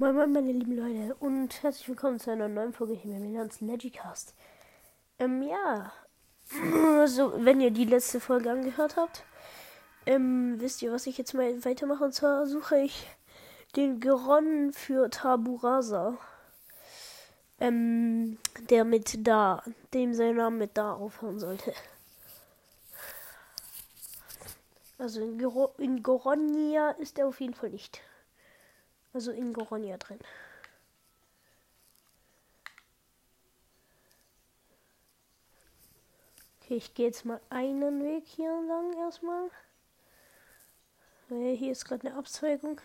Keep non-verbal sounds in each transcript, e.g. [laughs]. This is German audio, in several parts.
Moin Moin meine lieben Leute und herzlich willkommen zu einer neuen Folge hier bei Milans Legicast. Ähm, ja, [clears throat] also wenn ihr die letzte Folge angehört habt, ähm, wisst ihr, was ich jetzt mal weitermache und zwar suche ich den Geron für Taburasa. Ähm, der mit da, dem sein Name mit da aufhören sollte. Also in, Gero in Goronia ist er auf jeden Fall nicht. Also in Goronia drin. Okay, ich gehe jetzt mal einen Weg hier lang erstmal. Hier ist gerade eine Abzweigung.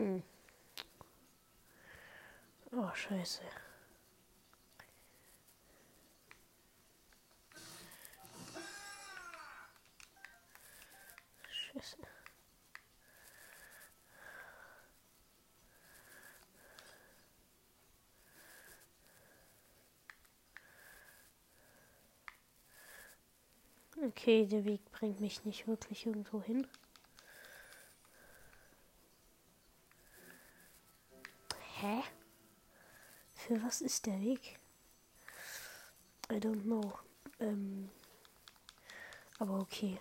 Hm. Oh, scheiße. Scheiße. Okay, der Weg bringt mich nicht wirklich irgendwo hin. Für was ist der Weg? I don't know. Ähm, aber okay.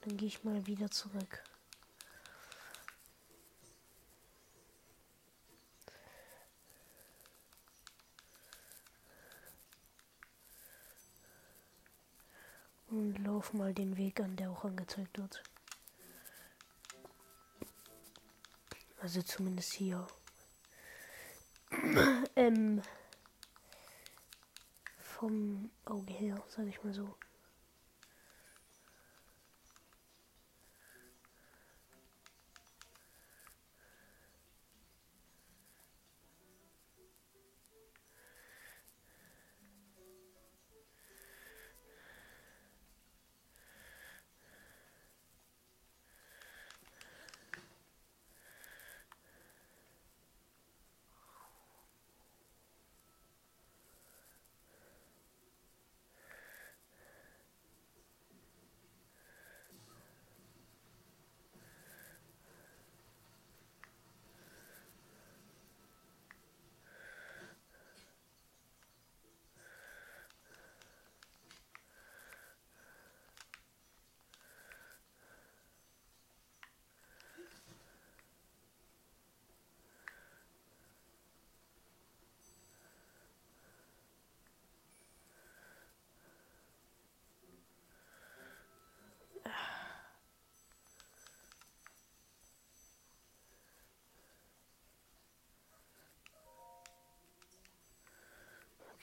Dann gehe ich mal wieder zurück. Und lauf mal den Weg an, der auch angezeigt wird. Also zumindest hier. Ähm, vom Auge her, sage ich mal so.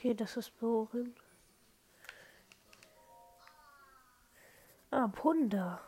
Okay, das ist Bohren. Ah, Punda.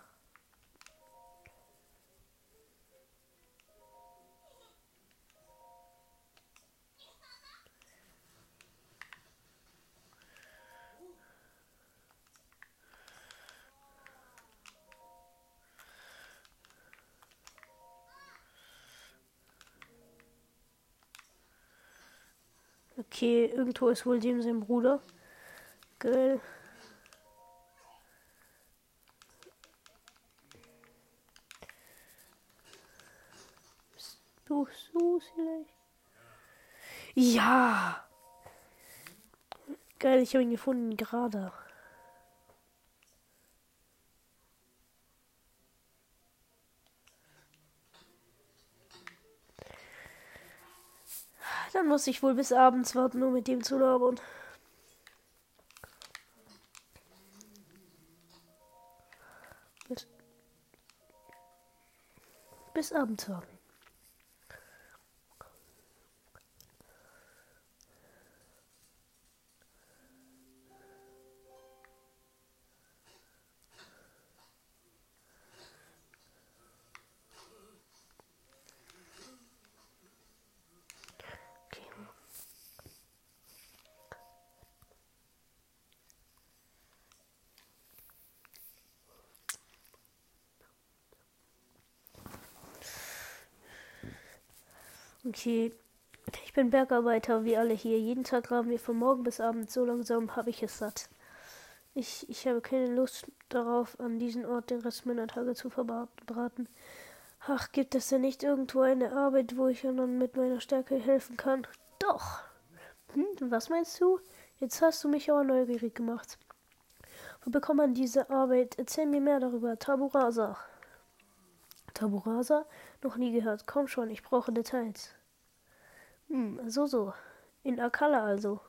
Okay, irgendwo ist wohl dem sein Bruder. Geil. Du so vielleicht? Ja! Geil, ich habe ihn gefunden, gerade. Dann muss ich wohl bis abends warten, um mit dem zu labern. Bis, bis abends warten. Okay. Ich bin Bergarbeiter, wie alle hier. Jeden Tag graben wir von morgen bis abend. So langsam habe ich es satt. Ich, ich habe keine Lust darauf, an diesem Ort den Rest meiner Tage zu verbraten. Ach, gibt es denn nicht irgendwo eine Arbeit, wo ich anderen mit meiner Stärke helfen kann? Doch. Hm, was meinst du? Jetzt hast du mich aber neugierig gemacht. Wo bekommt man diese Arbeit? Erzähl mir mehr darüber. Taburasa. Taburasa? Noch nie gehört. Komm schon, ich brauche Details. Hm, so, so. In Akala also.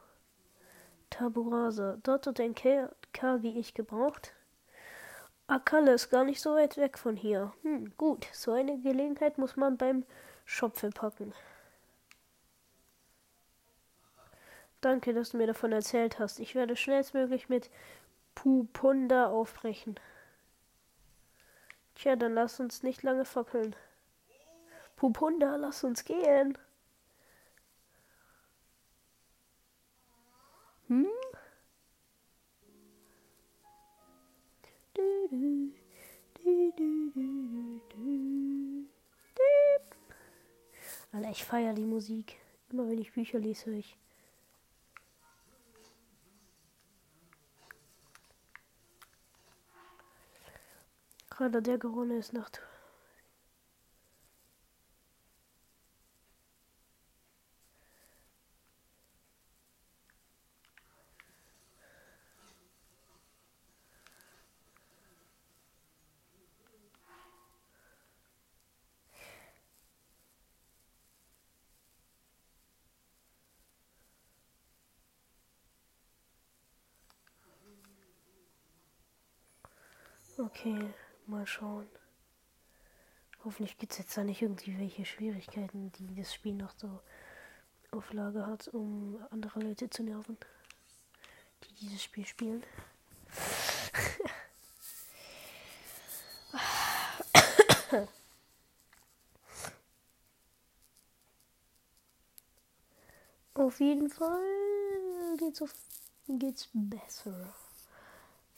Taburasa. Dort wird ein K, wie ich gebraucht. Akala ist gar nicht so weit weg von hier. Hm, gut. So eine Gelegenheit muss man beim Schopfe packen. Danke, dass du mir davon erzählt hast. Ich werde schnellstmöglich mit Pupunda aufbrechen. Tja, dann lass uns nicht lange fackeln. Pupunda, lass uns gehen. Hm? Alter, ich feiere die Musik. Immer wenn ich Bücher lese, höre ich. Gerade der Gerunde ist Nacht. Okay. Mal schauen. Hoffentlich gibt es jetzt da nicht irgendwie welche Schwierigkeiten, die das Spiel noch so auf Lage hat, um andere Leute zu nerven, die dieses Spiel spielen. [coughs] auf jeden Fall geht's, auf, geht's besser.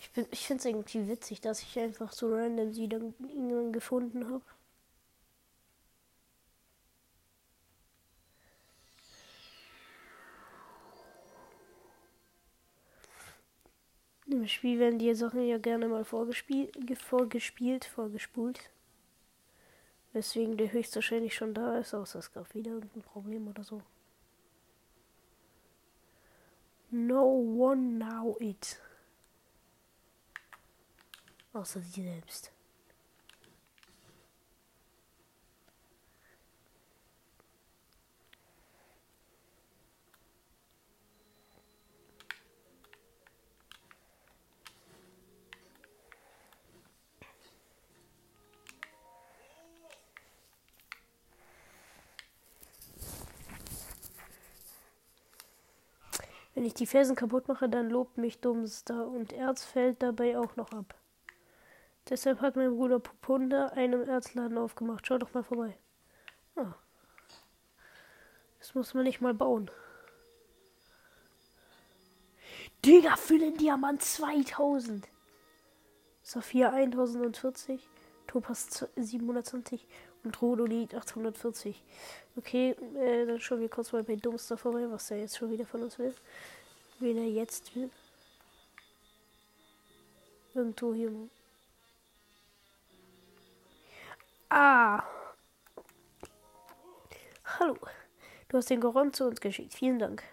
Ich, ich finde es irgendwie witzig, dass ich einfach so random sie dann irgendwann gefunden habe. Im Spiel werden die Sachen ja gerne mal vorgespielt, vorgespielt, vorgespult. Weswegen der höchstwahrscheinlich schon da ist, außer es gab wieder irgendein Problem oder so. No one now it. Außer sie selbst. Wenn ich die Felsen kaputt mache, dann lobt mich Dummster und Erz fällt dabei auch noch ab. Deshalb hat mein Bruder Pupunda einen Erzladen aufgemacht. Schau doch mal vorbei. Ah. Das muss man nicht mal bauen. Digga, für den Diamant 2000. Saphir 1040. Topaz 720 und Rhodolith 840. Okay, äh, dann schauen wir kurz mal bei Dumpster vorbei, was er jetzt schon wieder von uns will. Wen er jetzt will. Irgendwo hier Ah. Hallo. Du hast den Goron zu uns geschickt. Vielen Dank.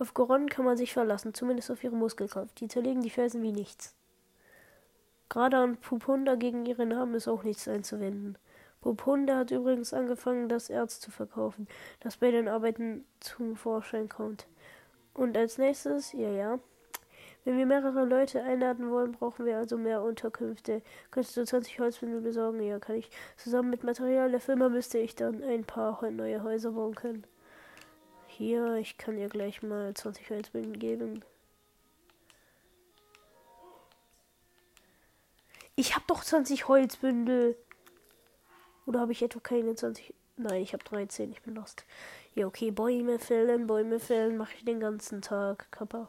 Auf Goron kann man sich verlassen, zumindest auf ihre Muskelkraft. Die zerlegen die Felsen wie nichts. Gerade an Pupunda gegen ihre Namen ist auch nichts einzuwenden. Pupunda hat übrigens angefangen, das Erz zu verkaufen, das bei den Arbeiten zum Vorschein kommt. Und als nächstes, ja, ja, wenn wir mehrere Leute einladen wollen, brauchen wir also mehr Unterkünfte. Könntest du 20 Holzwindel besorgen? Ja, kann ich. Zusammen mit Material der Firma müsste ich dann ein paar neue Häuser bauen können. Hier, ich kann dir gleich mal 20 Holzbündel geben. Ich habe doch 20 Holzbündel. Oder habe ich etwa keine 20? Nein, ich habe 13. Ich bin lost. Ja, okay. Bäume fällen, Bäume fällen mache ich den ganzen Tag. Kappa.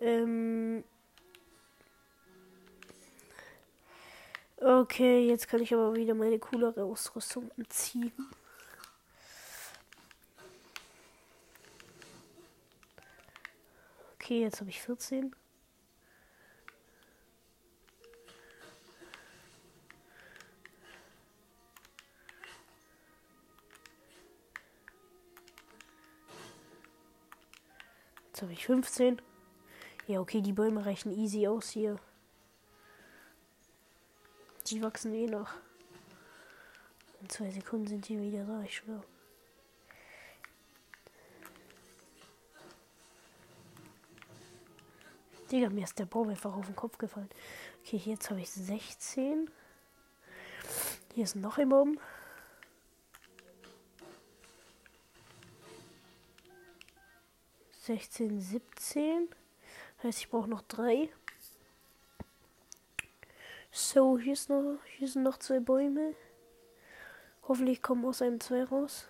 Ähm okay, jetzt kann ich aber wieder meine coolere Ausrüstung ziehen. Okay, jetzt habe ich 14. Jetzt habe ich 15. Ja, okay, die Bäume reichen easy aus hier. Die wachsen eh noch. In zwei Sekunden sind die wieder da, ich schwöre. Digga, mir ist der Baum einfach auf den Kopf gefallen. Okay, jetzt habe ich 16. Hier ist noch ein Baum. 16, 17. Heißt, ich brauche noch drei. So, hier, ist noch, hier sind noch zwei Bäume. Hoffentlich kommen aus einem zwei raus.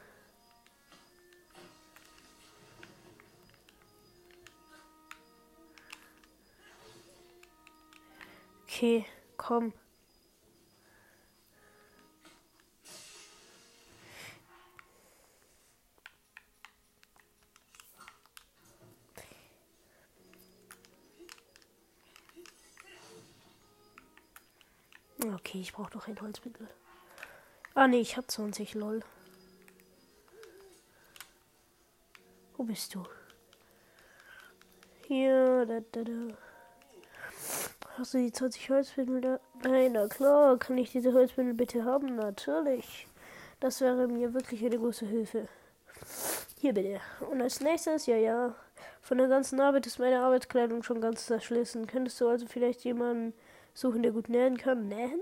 Okay, komm. Okay, ich brauche noch ein Holzmittel. Ah ne, ich habe 20 lol. Wo bist du? Hier, da, da, da. Hast du die 20 Holzmittel da? Nein, na klar, kann ich diese Holzmittel bitte haben? Natürlich. Das wäre mir wirklich eine große Hilfe. Hier bitte. Und als nächstes, ja, ja. Von der ganzen Arbeit ist meine Arbeitskleidung schon ganz zerschlissen. Könntest du also vielleicht jemanden suchen, der gut nähen kann? Nähen?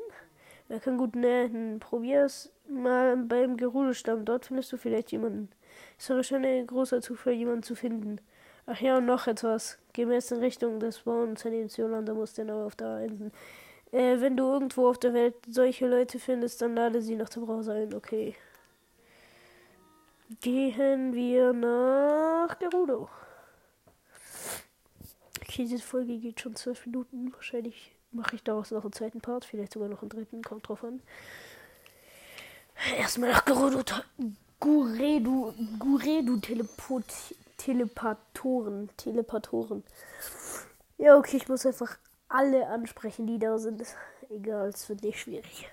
Wer kann gut nähen? Probier es mal beim Gerudo-Stamm. Dort findest du vielleicht jemanden. Es wäre schon ein großer Zufall, jemanden zu finden. Ach ja, und noch etwas. Gemäß in Richtung des in Jolanda muss der aber auf da enden. Äh, wenn du irgendwo auf der Welt solche Leute findest, dann lade sie nach dem Browser ein. Okay. Gehen wir nach Gerudo. Okay, diese Folge geht schon zwölf Minuten. Wahrscheinlich mache ich daraus noch einen zweiten Part, vielleicht sogar noch einen dritten, kommt drauf an. Erstmal nach Gerudo, Guredu, Guredu Teleport, Telepatoren, Telepatoren. Ja, okay, ich muss einfach alle ansprechen, die da sind. Egal, es wird nicht schwierig.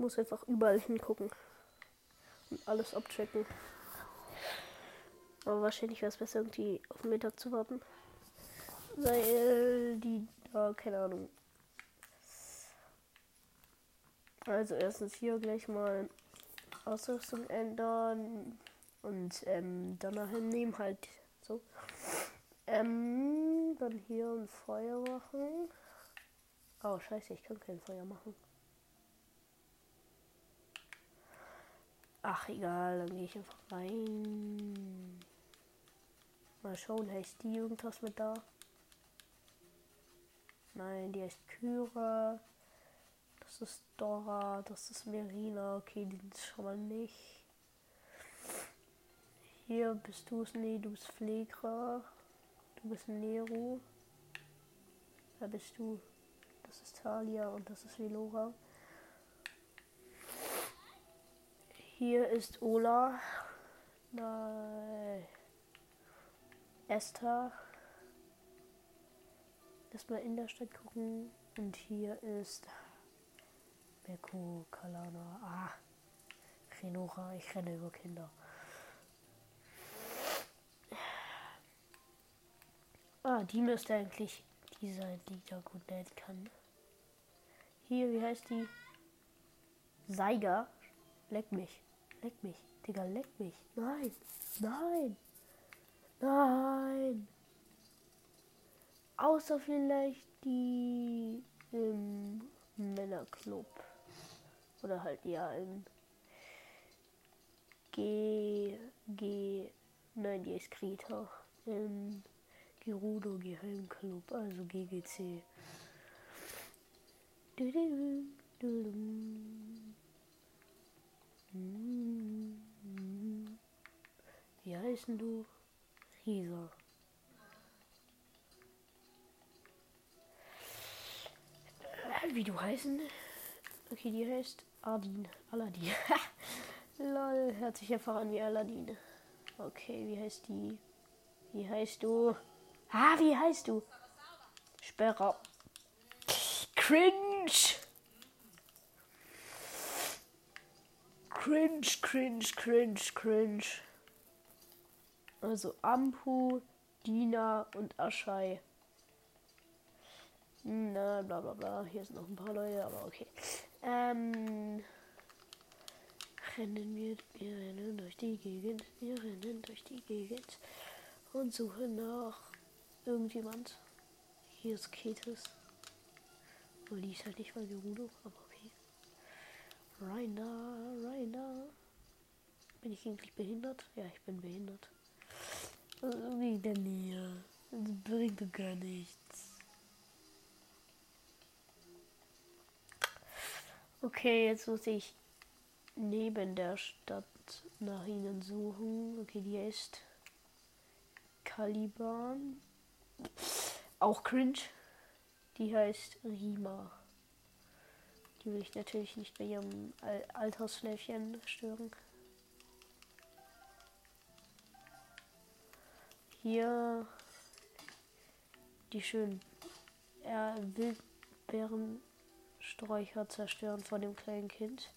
Muss einfach überall hingucken. Und alles abchecken. Aber wahrscheinlich wäre es besser, irgendwie auf den Mittag zu warten. Weil die da, keine Ahnung. Also erstens hier gleich mal Ausrüstung ändern und ähm, danach nehmen halt so. Ähm, dann hier ein Feuer machen. Oh scheiße, ich kann kein Feuer machen. Ach, egal, dann gehe ich einfach rein. Mal schauen, heißt die irgendwas mit da? Nein, die heißt Kyra. Das ist Dora, das ist Merina. Okay, die ist schon mal nicht. Hier bist du es, nee, du bist Pflegra. Du bist Nero. Da bist du. Das ist Talia und das ist Velora. Hier ist Ola. Nein. Esther. Erstmal in der Stadt gucken. Und hier ist Beko, Kalana. Ah. Renora. Ich renne über Kinder. Ah, die müsste eigentlich die sein, die da gut nennen kann. Hier, wie heißt die? Seiger. Leck mich. Leck mich. Digga, leck mich. Nein. Nein. Nein. Außer vielleicht die im Männerclub. Oder halt ja im G. G. Nein, die ist Krita. Im Gerudo Geheimclub, also GGC. Du, du, du, wie heißen du? Risa. Wie du heißen? Okay, die heißt Ardin. Aladdin. [laughs] Lol, hört sich einfach an wie Aladdin. Okay, wie heißt die? Wie heißt du? Ah, wie heißt du? Sperrer. Cringe. Cringe, cringe, cringe, cringe. Also Ampu, Dina und Aschai. Na, bla bla bla. Hier sind noch ein paar Leute, aber okay. Ähm. Rennen wir, wir rennen durch die Gegend. Wir rennen durch die Gegend. Und suchen nach irgendjemand. Hier ist Ketis. Und die ist halt nicht mal Gerudo, aber okay. Rainer. Bin ich eigentlich behindert? Ja, ich bin behindert. Was irgendwie in der Nähe. Das bringt doch gar nichts. Okay, jetzt muss ich neben der Stadt nach ihnen suchen. Okay, die ist Caliban. Auch cringe. Die heißt Rima. Die will ich natürlich nicht bei ihrem Al Altersschläfchen stören. Hier die schönen äh, Wildbeerensträucher zerstören von dem kleinen Kind.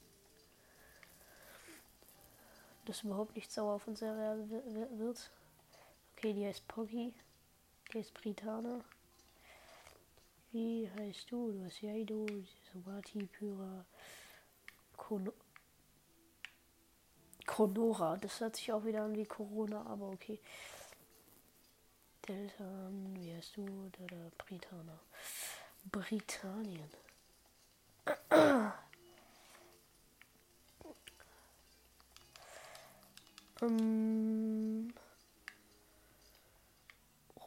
Das überhaupt nicht sauer auf uns wird. Okay, die heißt Poggy. Die ist Britana. Wie heißt du? Du hast Jaido, Sowati, Pyra, Kono Konora. Das hört sich auch wieder an wie Corona, aber okay. Deltan, wie heißt du? Da, Britana. Britannien. ähm,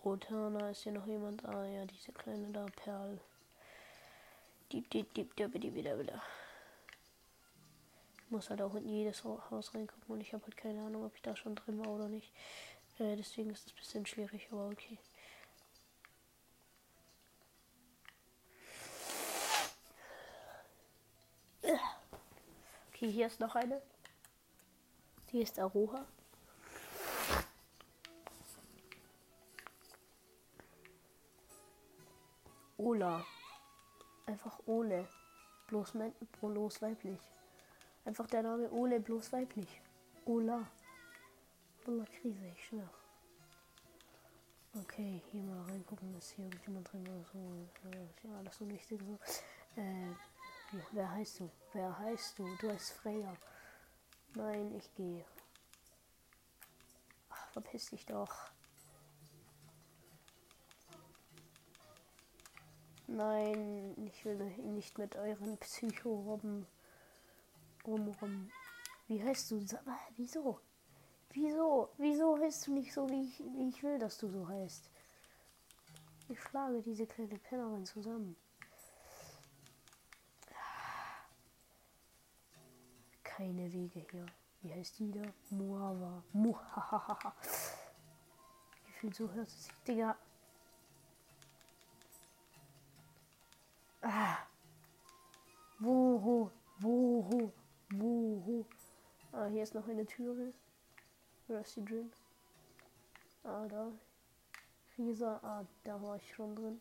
Rotana ist hier noch jemand. Ah ja, diese kleine da, Perl. Diep, diep, diep, diep, diep, wieder, wieder. Ich muss halt auch in jedes Haus reingucken und ich habe halt keine Ahnung, ob ich da schon drin war oder nicht. Äh, deswegen ist es ein bisschen schwierig, aber okay. Okay, hier ist noch eine. Die ist Aroha. Ola. Einfach Ole. Bloß, bloß weiblich. Einfach der Name Ole, bloß weiblich. Ola. Voller Krise, ich schwör. Okay, hier mal reingucken, ist hier irgendjemand drin oder so. Ja, alles so wichtig so. Äh, wer heißt du? Wer heißt du? Du heißt Freya. Nein, ich gehe. Ach, verpiss dich doch. Nein, ich will nicht mit euren Psycho-Robben rumrum. Wie heißt du? Wieso? Wieso? Wieso heißt du nicht so, wie ich, wie ich will, dass du so heißt? Ich schlage diese kleine Pennerin zusammen. Keine Wege hier. Wie heißt die da? Muava. Muhahaha. [laughs] Wie viel so hört es sich? Digga. Ah. Woho? Woho? Woho? Ah, hier ist noch eine Türe. Die drin? Ah, da. Risa. Ah, da war ich schon drin.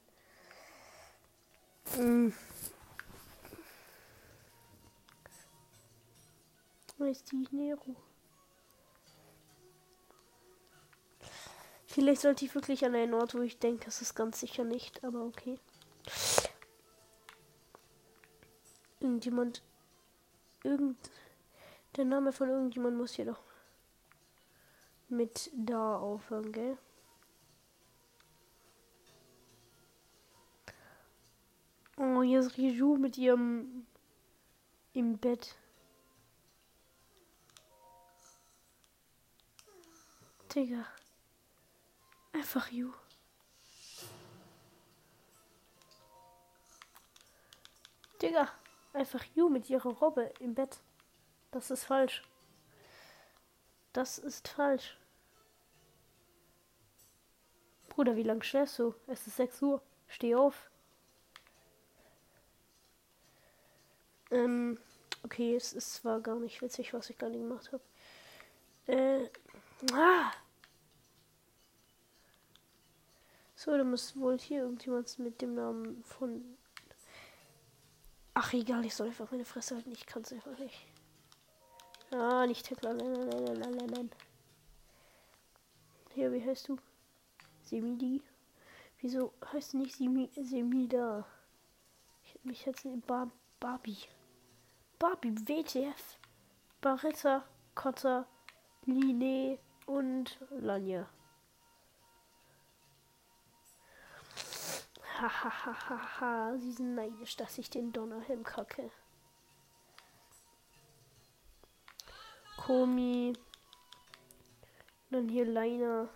Mm. Wo ist die Nero? Vielleicht sollte ich wirklich an einen Ort, wo ich denke, es ist ganz sicher nicht, aber okay. Irgendjemand. Irgend. Der Name von irgendjemand muss hier doch mit da aufhören, gell? Oh, hier ist Riju mit ihrem im Bett. Digga. Einfach you. Digga. Einfach you mit ihrer Robbe im Bett. Das ist falsch. Das ist falsch. Bruder, wie lange schläfst du? Es ist 6 Uhr. Steh auf. Ähm, okay, es, es war gar nicht witzig, was ich gerade gemacht habe. Äh, ah! So, da muss wohl hier irgendjemand mit dem Namen von. Ach, egal, ich soll einfach meine Fresse halten. Ich kann es einfach nicht. Ah, nicht Tekla. Nein, nein, nein, nein, nein, nein. Hier, wie heißt du? Semidi? Wieso heißt du nicht Semi Semida? Ich, mich jetzt Bar Barbie. Barbie, WTF. Barissa, Kotter, Line und Lanja. Hahaha, sie sind neidisch, dass ich den Donnerhelm kacke. Komi. Dann hier Leiner.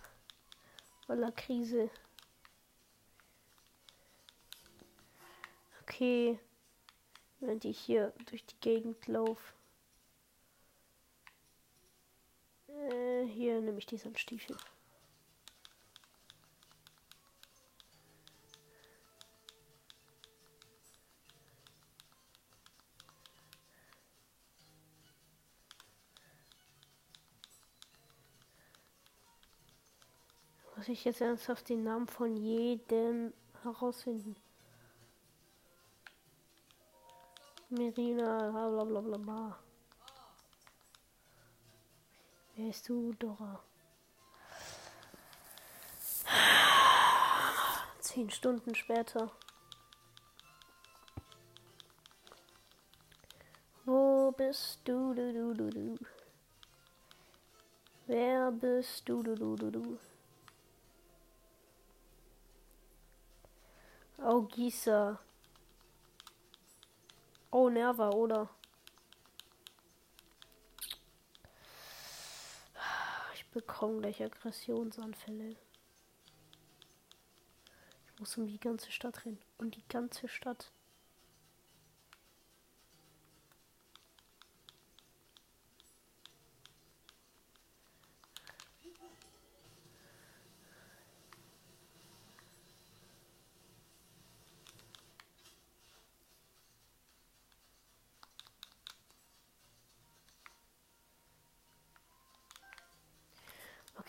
Voller Krise. Okay. Während ich hier durch die Gegend laufe. Äh, hier nehme ich die Sandstiefel. Muss ich jetzt ernsthaft den Namen von jedem herausfinden? Merina, bla bla bla bla. Wer bist du, Dora? Zehn Stunden später. Wo bist du, du, du, du, du? Wer bist du, du, du, du, du? Oh, Gießer. Oh, Nerva, oder? Ich bekomme gleich Aggressionsanfälle. Ich muss um die ganze Stadt rennen. Um die ganze Stadt.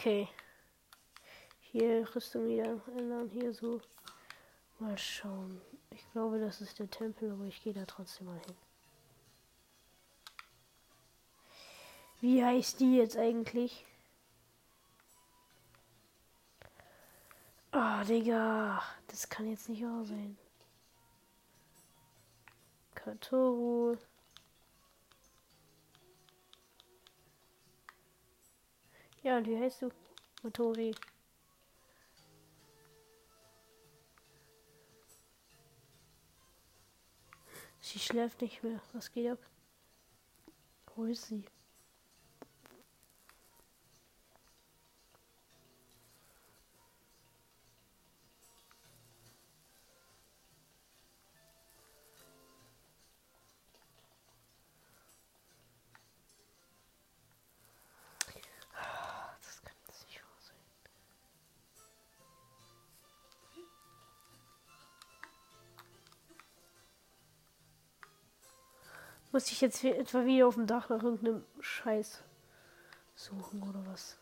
Okay. Hier Rüstung wieder ändern. Hier so. Mal schauen. Ich glaube, das ist der Tempel, aber ich gehe da trotzdem mal hin. Wie heißt die jetzt eigentlich? Ah, oh, Digga. Das kann jetzt nicht wahr sein. Katoru. Ja, und wie heißt du? Motori. Sie schläft nicht mehr. Was geht ab? Wo ist sie? Muss ich jetzt etwa wieder auf dem Dach nach irgendeinem Scheiß suchen oder was?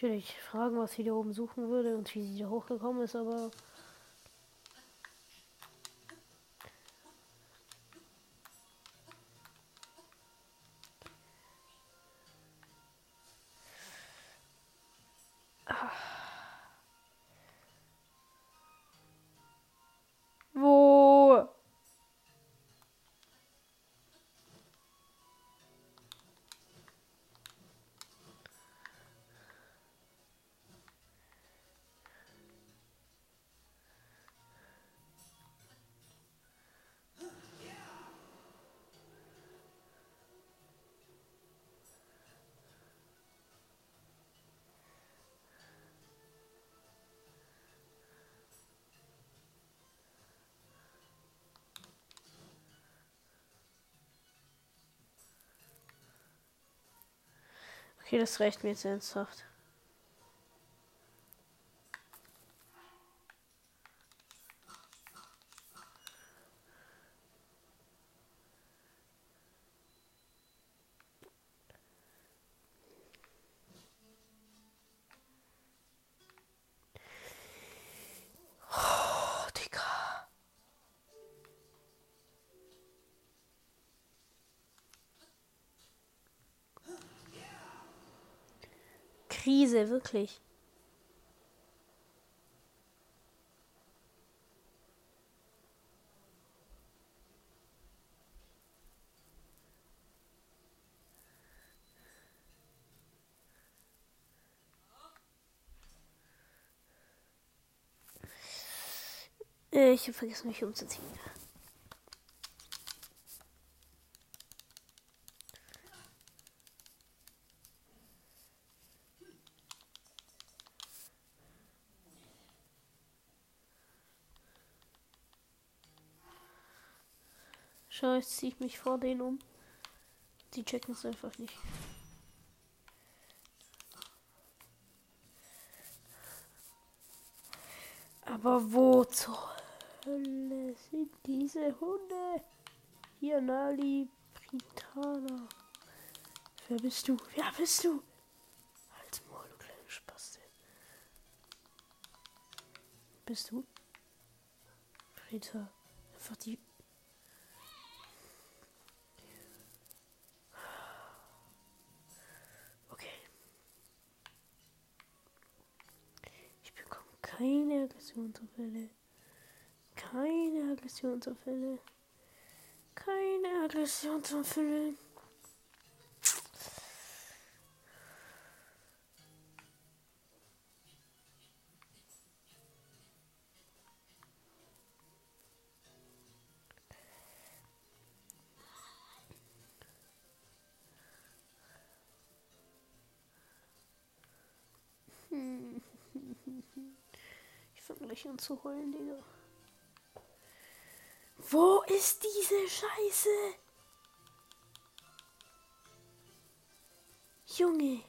Ich würde dich fragen, was sie da oben suchen würde und wie sie da hochgekommen ist, aber Okay, das reicht mir jetzt ernsthaft. Krise, wirklich. Äh, ich habe vergessen, mich umzuziehen. Jetzt ziehe ich mich vor denen um. Die checken es einfach nicht. Aber wo zur Hölle sind diese Hunde? Hier, Nali, Britana. Wer bist du? Wer bist du? Als Maul, du kleine Spaste. Bist du? Brita. Einfach die keine Aggressionsunfälle. Keine Aggressionsunfälle. Keine Aggressionsunfälle. gleich [laughs] an zu heulen, Digga. Wo ist diese Scheiße? Junge.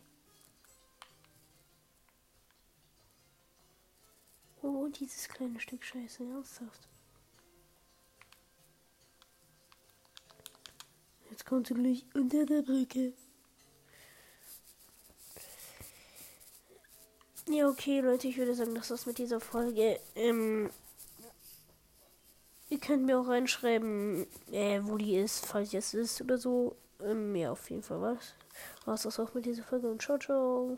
Oh, dieses kleine Stück Scheiße, ernsthaft. Jetzt kommt sie gleich unter der Brücke. Ja, okay, Leute, ich würde sagen, das war's mit dieser Folge. Ähm, ihr könnt mir auch reinschreiben, äh, wo die ist, falls es ist oder so. Ähm, ja, auf jeden Fall was. War's das auch mit dieser Folge und ciao, ciao.